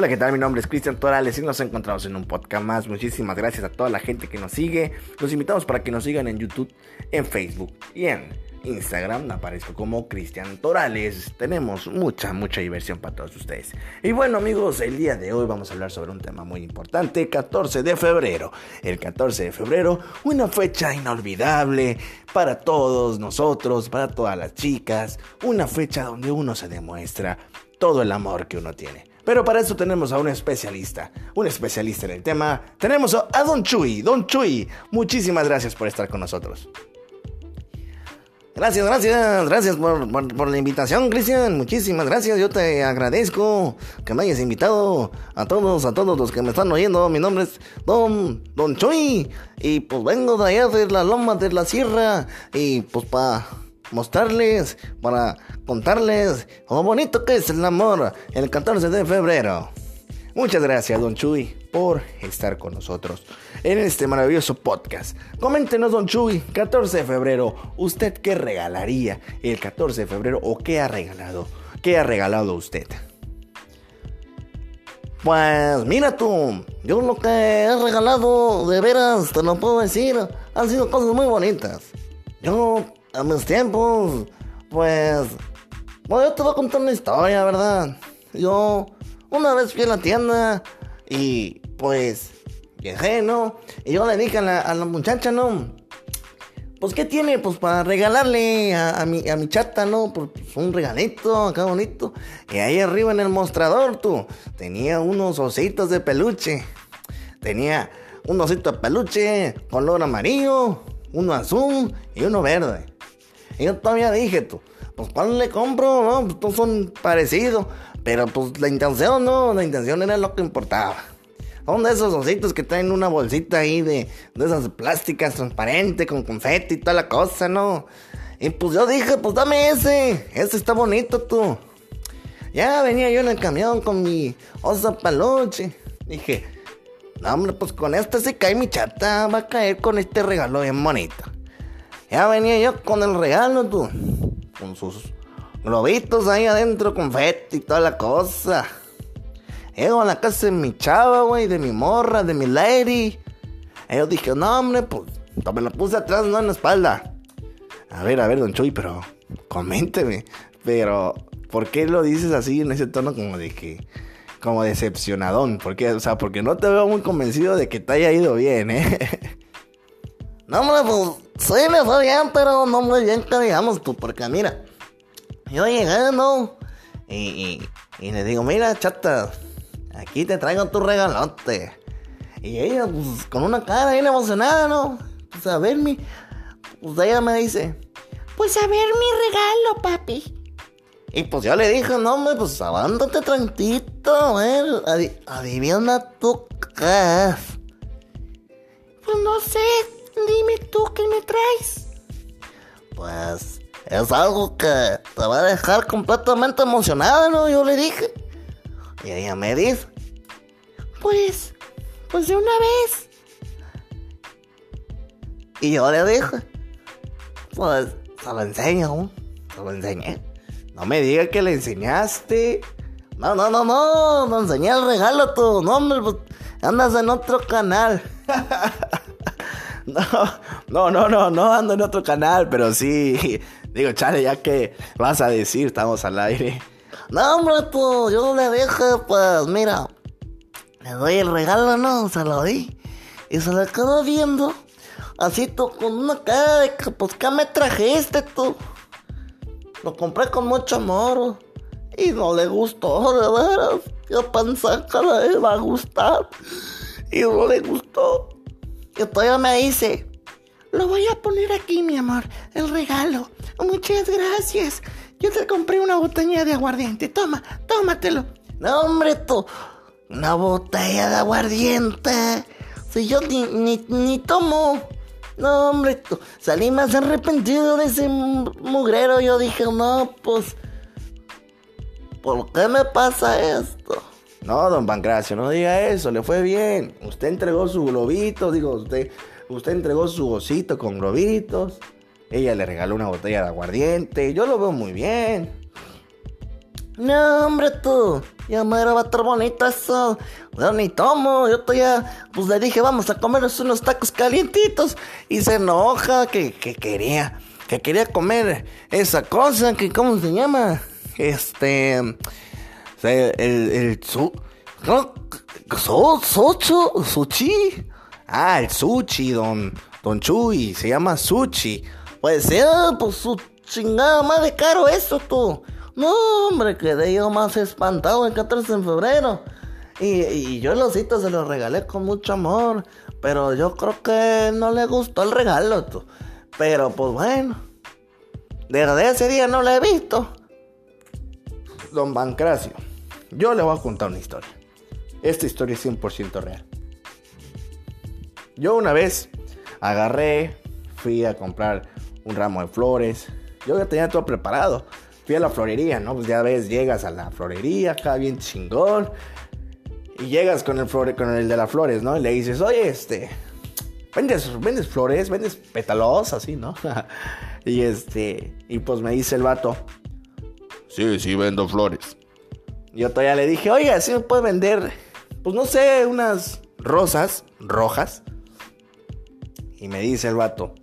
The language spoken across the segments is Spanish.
Hola, ¿qué tal? Mi nombre es Cristian Torales y nos encontramos en un podcast más. Muchísimas gracias a toda la gente que nos sigue. Los invitamos para que nos sigan en YouTube, en Facebook y en Instagram. Aparezco como Cristian Torales. Tenemos mucha, mucha diversión para todos ustedes. Y bueno, amigos, el día de hoy vamos a hablar sobre un tema muy importante: 14 de febrero. El 14 de febrero, una fecha inolvidable para todos nosotros, para todas las chicas. Una fecha donde uno se demuestra todo el amor que uno tiene. Pero para eso tenemos a un especialista, un especialista en el tema. Tenemos a Don Chuy. Don Chuy, muchísimas gracias por estar con nosotros. Gracias, gracias, gracias por, la invitación, Cristian. Muchísimas gracias. Yo te agradezco que me hayas invitado a todos, a todos los que me están oyendo. Mi nombre es Don, Don Chuy. Y pues vengo de allá de la loma de la sierra. Y pues para mostrarles, para contarles lo bonito que es el amor el 14 de febrero. Muchas gracias, Don Chuy, por estar con nosotros en este maravilloso podcast. Coméntenos, Don Chuy, 14 de febrero, ¿usted qué regalaría el 14 de febrero o qué ha regalado? ¿Qué ha regalado usted? Pues mira tú, yo lo que he regalado, de veras, te lo puedo decir, han sido cosas muy bonitas. Yo a mis tiempos, pues, bueno, yo te voy a contar una historia, ¿verdad? Yo una vez fui a la tienda y pues viajé, ¿no? Y yo le dije a la, muchacha, ¿no? Pues, ¿qué tiene? Pues para regalarle a, mi, a mi chata, ¿no? Pues, pues, un regalito, acá bonito. Y ahí arriba en el mostrador, tú, tenía unos ositos de peluche. Tenía un osito de peluche, color amarillo, uno azul y uno verde. Y yo todavía dije, tú, pues ¿cuál le compro? No, pues todos son parecidos. Pero pues la intención, no, la intención era lo que importaba. Son de esos ositos que traen una bolsita ahí de, de esas plásticas transparentes con confeti y toda la cosa, ¿no? Y pues yo dije, pues dame ese, ese está bonito tú. Ya venía yo en el camión con mi osa peluche. Dije, no hombre, pues con este se cae mi chata, va a caer con este regalo bien bonito. Ya venía yo con el regalo, tú. Con sus globitos ahí adentro, confeti y toda la cosa. Llego a la casa de mi chava, güey, de mi morra, de mi lady. Yo dije, no, hombre, pues me lo puse atrás, no en la espalda. A ver, a ver, don Chuy, pero coménteme. Pero, ¿por qué lo dices así en ese tono como de que, como decepcionadón? Porque, o sea, porque no te veo muy convencido de que te haya ido bien, ¿eh? No, hombre, pues Sí, me fue bien, pero no muy bien que digamos tú, porque mira, yo llegué, ¿no? Y, y, le digo, mira, chata, aquí te traigo tu regalote. Y ella, pues, con una cara bien emocionada, ¿no? Pues a ver mi... Pues ella me dice, pues a ver mi regalo, papi. Y pues yo le dije, no, hombre, pues avándate tranquilo, a ver, adivina tu qué Pues no sé, Dime tú qué me traes. Pues es algo que te va a dejar completamente emocionada, ¿no? Yo le dije. Y ella me dice. Pues, pues de una vez. Y yo le dije. Pues se lo enseño. Se lo enseñé. No me diga que le enseñaste. No, no, no, no. No enseñé el regalo tú. No, hombre, pues, andas en otro canal. No, no, no, no, ando en otro canal, pero sí. Digo, chale, ya que vas a decir, estamos al aire. No, hombre, tú, yo le dije, pues, mira, le doy el regalo, ¿no? Se lo di. Y se lo quedó viendo. Así tú, con una cara de que, pues, ¿qué me trajiste tú? Lo compré con mucho amor. Y no le gustó, de veras. Yo pensé que le iba a gustar. Y no le gustó. Y todavía me dice, lo voy a poner aquí, mi amor, el regalo. Muchas gracias. Yo te compré una botella de aguardiente. Toma, tómatelo. No, hombre, tú. Una botella de aguardiente. Si yo ni, ni, ni tomo. No, hombre, tú. Salí más arrepentido de ese mugrero. Yo dije, no, pues. ¿Por qué me pasa esto? No, don Pancracio, no diga eso, le fue bien. Usted entregó su globito, digo, usted, usted entregó su osito con globitos. Ella le regaló una botella de aguardiente. Yo lo veo muy bien. No, hombre, tú. Ya me va a estar bonito eso. Yo ni tomo. Yo ya, pues le dije, vamos a comernos unos tacos calientitos. Y se enoja que, que quería, que quería comer esa cosa que, ¿cómo se llama? Este, el, el, su, su, sushi. Ah, el sushi, don, don Chuy. Se llama sushi. Pues sea, pues su chingada madre caro eso, tú. No, hombre, quedé yo más espantado el 14 de febrero. Y, yo el osito se lo regalé con mucho amor. Pero yo creo que no le gustó el regalo, tú. Pero pues bueno. Desde ese día no lo he visto. Don Bancracio, yo le voy a contar una historia. Esta historia es 100% real. Yo una vez agarré, fui a comprar un ramo de flores. Yo ya tenía todo preparado fui a la florería, ¿no? Pues ya ves, llegas a la florería, acá bien chingón. Y llegas con el, flore, con el de las flores, ¿no? Y le dices, oye, este, ¿vendes, vendes flores? ¿Vendes pétalos? Así, ¿no? y este, y pues me dice el vato, sí, sí, vendo flores. Yo todavía le dije, oiga, ¿sí me puede vender, pues no sé, unas rosas rojas? Y me dice el vato,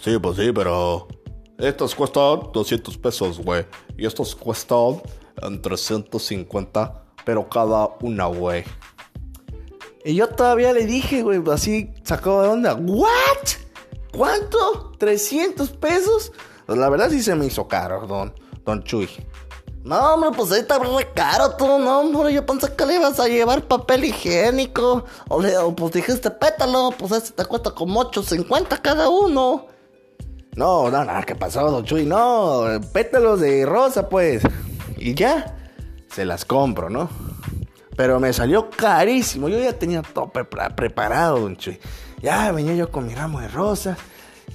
sí, pues sí, pero estos cuestan 200 pesos, güey. Y estos cuestan 350, pero cada una, güey. Y yo todavía le dije, güey, así sacó de onda. ¿What? ¿Cuánto? ¿300 pesos? Pues la verdad sí se me hizo caro, don, don Chuy. No, hombre, pues ahí está re caro tú, no, hombre. Yo pensé que le ibas a llevar papel higiénico. O, le, pues dijiste pétalo, pues este te cuesta como 8.50 cada uno. No, no, no, ¿qué pasó, don Chuy? No, pétalos de rosa, pues. Y ya, se las compro, ¿no? Pero me salió carísimo. Yo ya tenía todo preparado, don Chuy. Ya venía yo con mi ramo de rosas.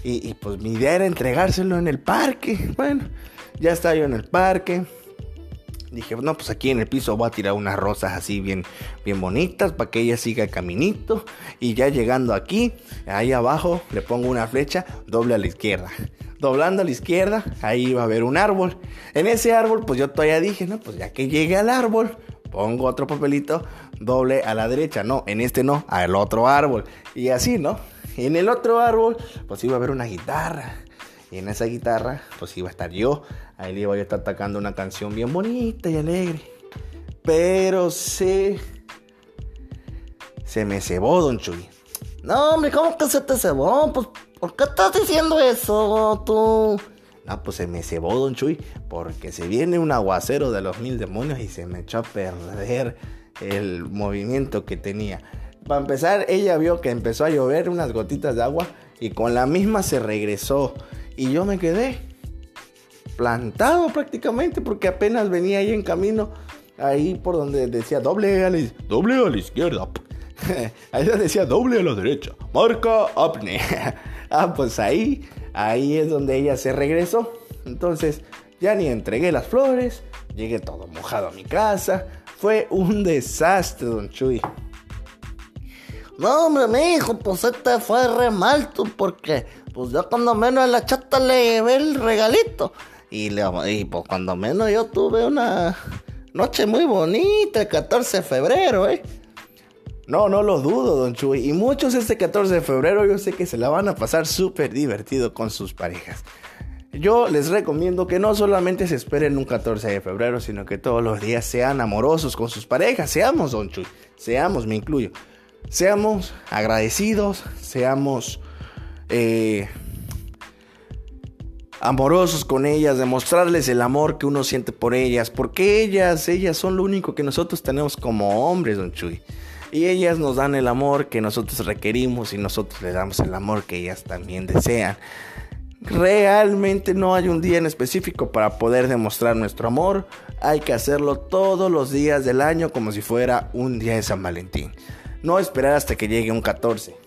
Y, y, pues mi idea era entregárselo en el parque. Bueno, ya estaba yo en el parque. Dije, no, pues aquí en el piso voy a tirar unas rosas así bien, bien bonitas para que ella siga el caminito. Y ya llegando aquí, ahí abajo le pongo una flecha doble a la izquierda. Doblando a la izquierda, ahí va a haber un árbol. En ese árbol, pues yo todavía dije, no, pues ya que llegue al árbol, pongo otro papelito doble a la derecha. No, en este no, al otro árbol. Y así, ¿no? En el otro árbol, pues iba a haber una guitarra. Y en esa guitarra, pues iba a estar yo. Ahí le iba a estar atacando una canción bien bonita y alegre. Pero se. Se me cebó, don Chuy. No, hombre, ¿cómo que se te cebó? Pues, ¿por qué estás diciendo eso, tú? No, pues se me cebó, don Chuy. Porque se viene un aguacero de los mil demonios y se me echó a perder el movimiento que tenía. Para empezar, ella vio que empezó a llover unas gotitas de agua y con la misma se regresó. Y yo me quedé plantado prácticamente porque apenas venía ahí en camino, ahí por donde decía doble a la, doble a la izquierda. ahí decía doble a la derecha. Marca apne. ah, pues ahí, ahí es donde ella se regresó. Entonces ya ni entregué las flores, llegué todo mojado a mi casa. Fue un desastre, don Chuy. No, hombre, mi hijo, pues este fue re mal tú, porque pues yo cuando menos a la chata le llevé el regalito. Y, le, y pues cuando menos yo tuve una noche muy bonita, el 14 de febrero, ¿eh? No, no lo dudo, don Chuy. Y muchos este 14 de febrero yo sé que se la van a pasar súper divertido con sus parejas. Yo les recomiendo que no solamente se esperen un 14 de febrero, sino que todos los días sean amorosos con sus parejas. Seamos, don Chuy. Seamos, me incluyo. Seamos agradecidos, seamos eh, amorosos con ellas, demostrarles el amor que uno siente por ellas, porque ellas, ellas son lo único que nosotros tenemos como hombres, don Chuy. Y ellas nos dan el amor que nosotros requerimos y nosotros les damos el amor que ellas también desean. Realmente no hay un día en específico para poder demostrar nuestro amor. Hay que hacerlo todos los días del año como si fuera un día de San Valentín. No esperar hasta que llegue un 14.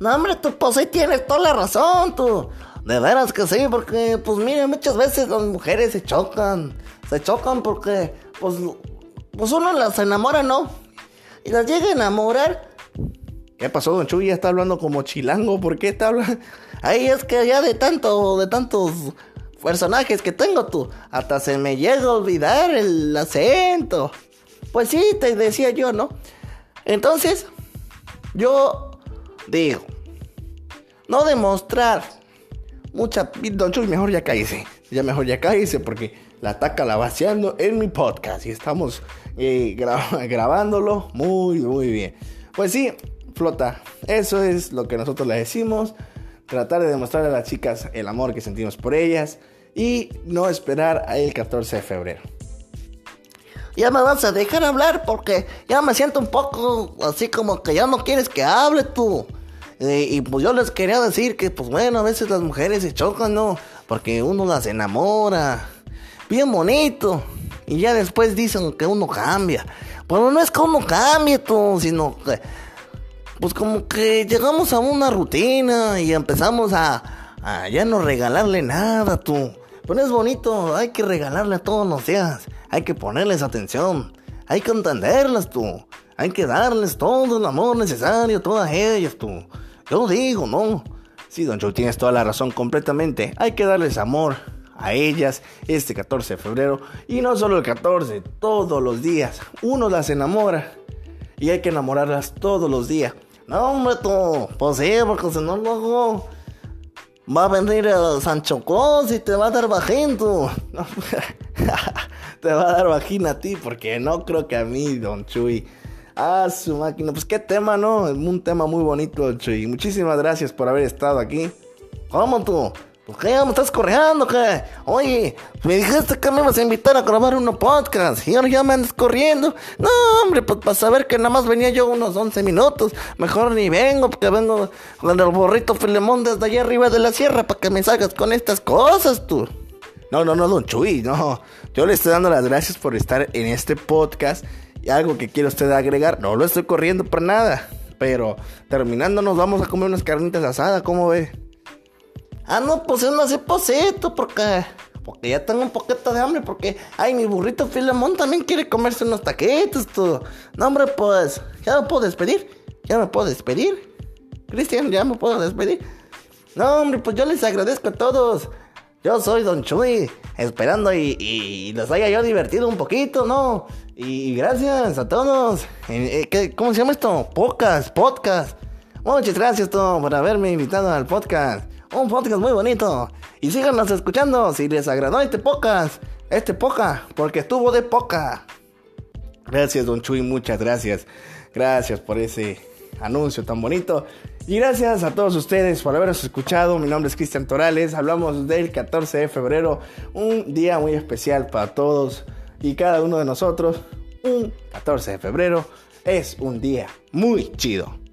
No, hombre, tú pues ahí tienes toda la razón, tú. De veras que sí, porque, pues mire, muchas veces las mujeres se chocan. Se chocan porque, pues, pues uno las enamora, ¿no? Y las llega a enamorar. ¿Qué pasó, don Chuy? Ya está hablando como chilango. ¿Por qué está hablando? Ahí es que ya de tanto, de tantos personajes que tengo tú. Hasta se me llega a olvidar el acento. Pues sí, te decía yo, ¿no? Entonces, yo digo, no demostrar mucha... Don Chuy, mejor ya cállese. Ya mejor ya cállese porque la ataca la vaciando en mi podcast y estamos eh, grabándolo muy, muy bien. Pues sí, flota, eso es lo que nosotros le decimos. Tratar de demostrar a las chicas el amor que sentimos por ellas y no esperar el 14 de febrero. Ya me vas a dejar hablar porque ya me siento un poco así como que ya no quieres que hable tú. Eh, y pues yo les quería decir que pues bueno, a veces las mujeres se chocan, ¿no? Porque uno las enamora. Bien bonito. Y ya después dicen que uno cambia. Pero no es que uno cambie tú, sino que pues como que llegamos a una rutina y empezamos a, a ya no regalarle nada tú. Pero es bonito, hay que regalarle a todos los días. Hay que ponerles atención. Hay que entenderlas tú. Hay que darles todo el amor necesario a todas ellas tú. Yo digo, ¿no? Sí, don Joe, tienes toda la razón completamente. Hay que darles amor a ellas este 14 de febrero. Y no solo el 14, todos los días. Uno las enamora. Y hay que enamorarlas todos los días. No, hombre, tú. Pues sí, porque si no, luego va a venir el Sancho Claus y te va a dar bajín, tú. te va a dar bajín a ti, porque no creo que a mí, don Chuy. Ah, su máquina. Pues qué tema, ¿no? Un tema muy bonito, don Chuy. Muchísimas gracias por haber estado aquí. ¿Cómo tú? ¿Por qué me estás corriendo? ¿Qué? Oye, me dijiste que me ibas a invitar a grabar un podcast y ahora ya me andas corriendo. No, hombre, pues para saber que nada más venía yo unos 11 minutos. Mejor ni vengo, porque vengo con el borrito Filemón desde allá arriba de la sierra para que me salgas con estas cosas, tú. No, no, no, don Chuy, no. Yo le estoy dando las gracias por estar en este podcast. Y algo que quiero usted agregar, no lo estoy corriendo por nada. Pero terminando nos vamos a comer unas carnitas asadas, ¿cómo ve? Ah, no, pues no hace posito porque. Porque ya tengo un poquito de hambre. Porque. Ay, mi burrito Filemón también quiere comerse unos taquitos, tú. No, hombre, pues. Ya me puedo despedir. Ya me puedo despedir. Cristian, ya me puedo despedir. No, hombre, pues yo les agradezco a todos. Yo soy Don Chuy, esperando y, y, los haya yo divertido un poquito, ¿no? Y, gracias a todos. Eh, eh, ¿Cómo se llama esto? Podcast, podcast. Muchas gracias, todo por haberme invitado al podcast un podcast muy bonito. Y síganos escuchando si les agradó este podcast. Este poca, porque estuvo de poca. Gracias, don Chuy, muchas gracias. Gracias por ese anuncio tan bonito. Y gracias a todos ustedes por habernos escuchado. Mi nombre es Cristian Torales. Hablamos del 14 de febrero, un día muy especial para todos y cada uno de nosotros. Un 14 de febrero es un día muy chido.